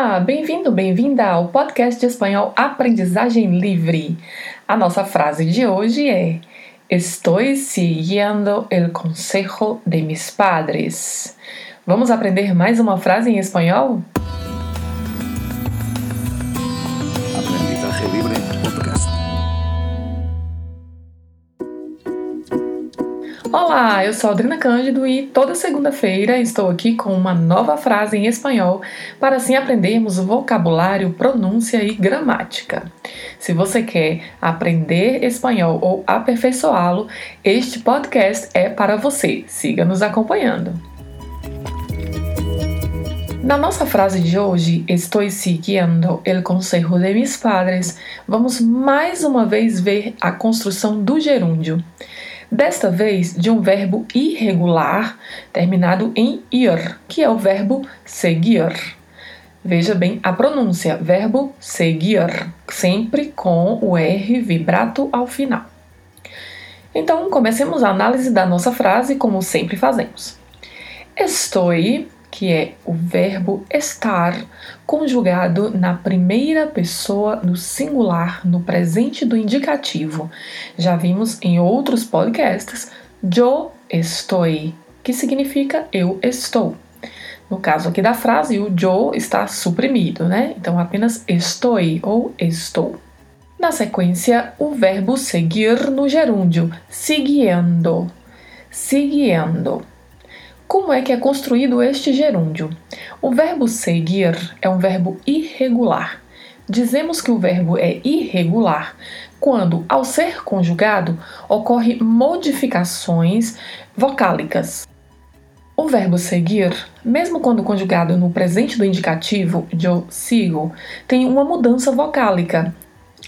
Olá, bem-vindo, bem-vinda ao podcast de espanhol Aprendizagem Livre. A nossa frase de hoje é: Estou siguiendo el consejo de mis padres. Vamos aprender mais uma frase em espanhol? Olá, eu sou Adriana Cândido e toda segunda-feira estou aqui com uma nova frase em espanhol para assim aprendermos vocabulário, pronúncia e gramática. Se você quer aprender espanhol ou aperfeiçoá-lo, este podcast é para você. Siga nos acompanhando. Na nossa frase de hoje, estou seguindo el consejo de mis padres, vamos mais uma vez ver a construção do gerúndio desta vez de um verbo irregular terminado em ir, que é o verbo seguir. Veja bem a pronúncia, verbo seguir, sempre com o R vibrato ao final. Então, comecemos a análise da nossa frase como sempre fazemos. Estou que é o verbo estar conjugado na primeira pessoa do singular no presente do indicativo. Já vimos em outros podcasts yo estoy, que significa eu estou. No caso aqui da frase, o yo está suprimido, né? Então apenas estou ou estou. Na sequência, o verbo seguir no gerúndio, siguiendo. Siguiendo. Como é que é construído este gerúndio? O verbo seguir é um verbo irregular. Dizemos que o verbo é irregular quando, ao ser conjugado, ocorre modificações vocálicas. O verbo seguir, mesmo quando conjugado no presente do indicativo, eu sigo, tem uma mudança vocálica.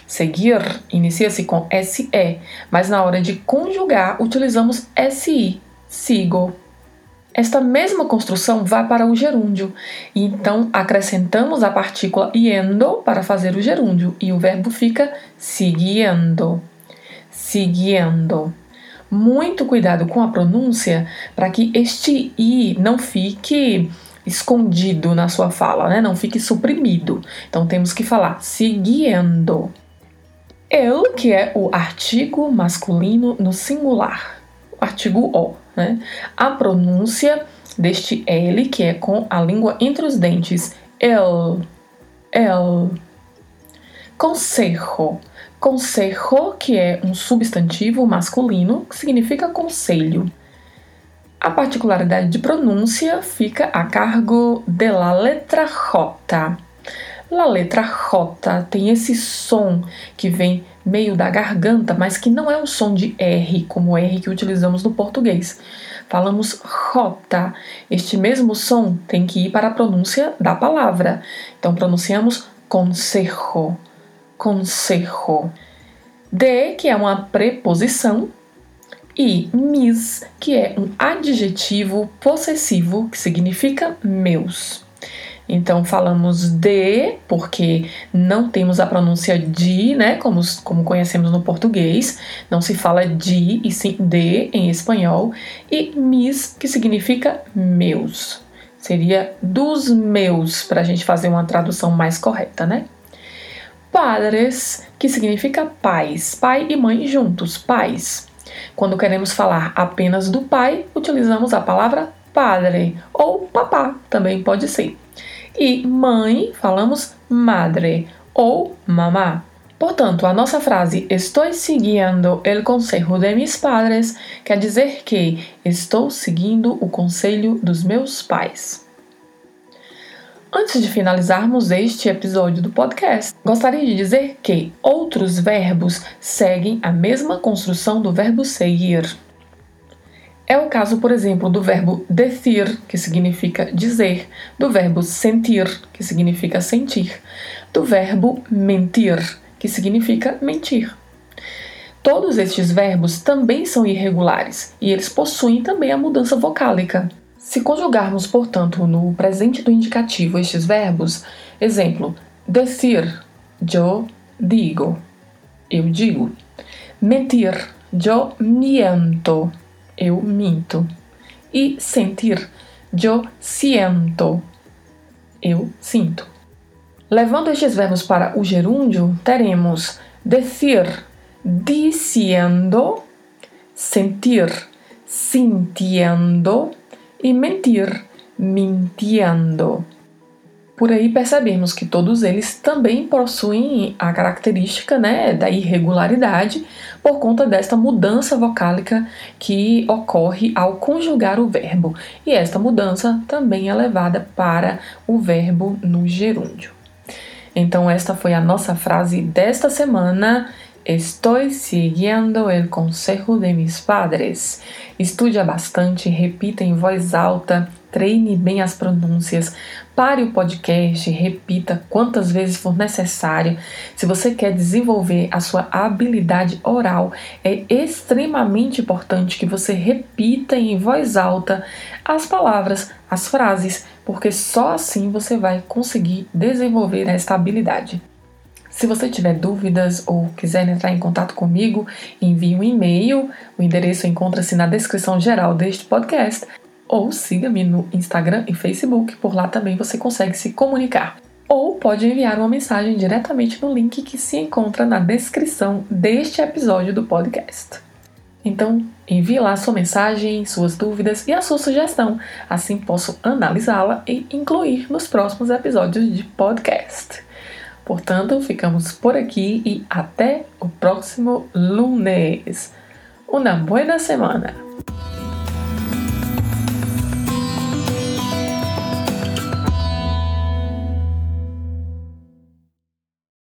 Seguir inicia-se com SE, mas na hora de conjugar utilizamos SI, sigo. Esta mesma construção vai para o gerúndio, e então acrescentamos a partícula iendo para fazer o gerúndio, e o verbo fica siguiendo. Siguiendo. Muito cuidado com a pronúncia para que este i não fique escondido na sua fala, né? não fique suprimido. Então temos que falar siguiendo. El, que é o artigo masculino no singular, artigo o. Né? A pronúncia deste L, que é com a língua entre os dentes, el, el. Consejo. Consejo, que é um substantivo masculino, que significa conselho. A particularidade de pronúncia fica a cargo de la letra J. La letra J tem esse som que vem meio da garganta, mas que não é o som de R, como R que utilizamos no português. Falamos J. Este mesmo som tem que ir para a pronúncia da palavra. Então pronunciamos consejo, consejo. De, que é uma preposição, e mis, que é um adjetivo possessivo que significa meus. Então falamos de, porque não temos a pronúncia de, né, como, como conhecemos no português, não se fala de e sim de em espanhol, e mis, que significa meus. Seria dos meus, para a gente fazer uma tradução mais correta, né? Padres, que significa pais, pai e mãe juntos, pais. Quando queremos falar apenas do pai, utilizamos a palavra padre ou papá, também pode ser. E mãe, falamos madre ou mamá. Portanto, a nossa frase estou seguindo el consejo de mis padres quer dizer que estou seguindo o conselho dos meus pais. Antes de finalizarmos este episódio do podcast, gostaria de dizer que outros verbos seguem a mesma construção do verbo seguir. É o caso, por exemplo, do verbo decir, que significa dizer, do verbo sentir, que significa sentir, do verbo mentir, que significa mentir. Todos estes verbos também são irregulares e eles possuem também a mudança vocálica. Se conjugarmos, portanto, no presente do indicativo estes verbos, exemplo, decir, yo digo, eu digo. Mentir, yo miento, eu minto. E sentir, yo siento, eu sinto. Levando estes verbos para o gerúndio, teremos decir, diciendo, sentir, sintiendo e mentir, mintiendo. Por aí percebemos que todos eles também possuem a característica né, da irregularidade por conta desta mudança vocálica que ocorre ao conjugar o verbo. E esta mudança também é levada para o verbo no gerúndio. Então, esta foi a nossa frase desta semana. Estou seguindo o consejo de mis padres. Estude bastante, repita em voz alta treine bem as pronúncias, pare o podcast, repita quantas vezes for necessário. Se você quer desenvolver a sua habilidade oral, é extremamente importante que você repita em voz alta as palavras, as frases, porque só assim você vai conseguir desenvolver esta habilidade. Se você tiver dúvidas ou quiser entrar em contato comigo, envie um e-mail. O endereço encontra-se na descrição geral deste podcast ou siga-me no Instagram e Facebook, por lá também você consegue se comunicar. Ou pode enviar uma mensagem diretamente no link que se encontra na descrição deste episódio do podcast. Então, envie lá sua mensagem, suas dúvidas e a sua sugestão, assim posso analisá-la e incluir nos próximos episódios de podcast. Portanto, ficamos por aqui e até o próximo lunes. Uma boa semana!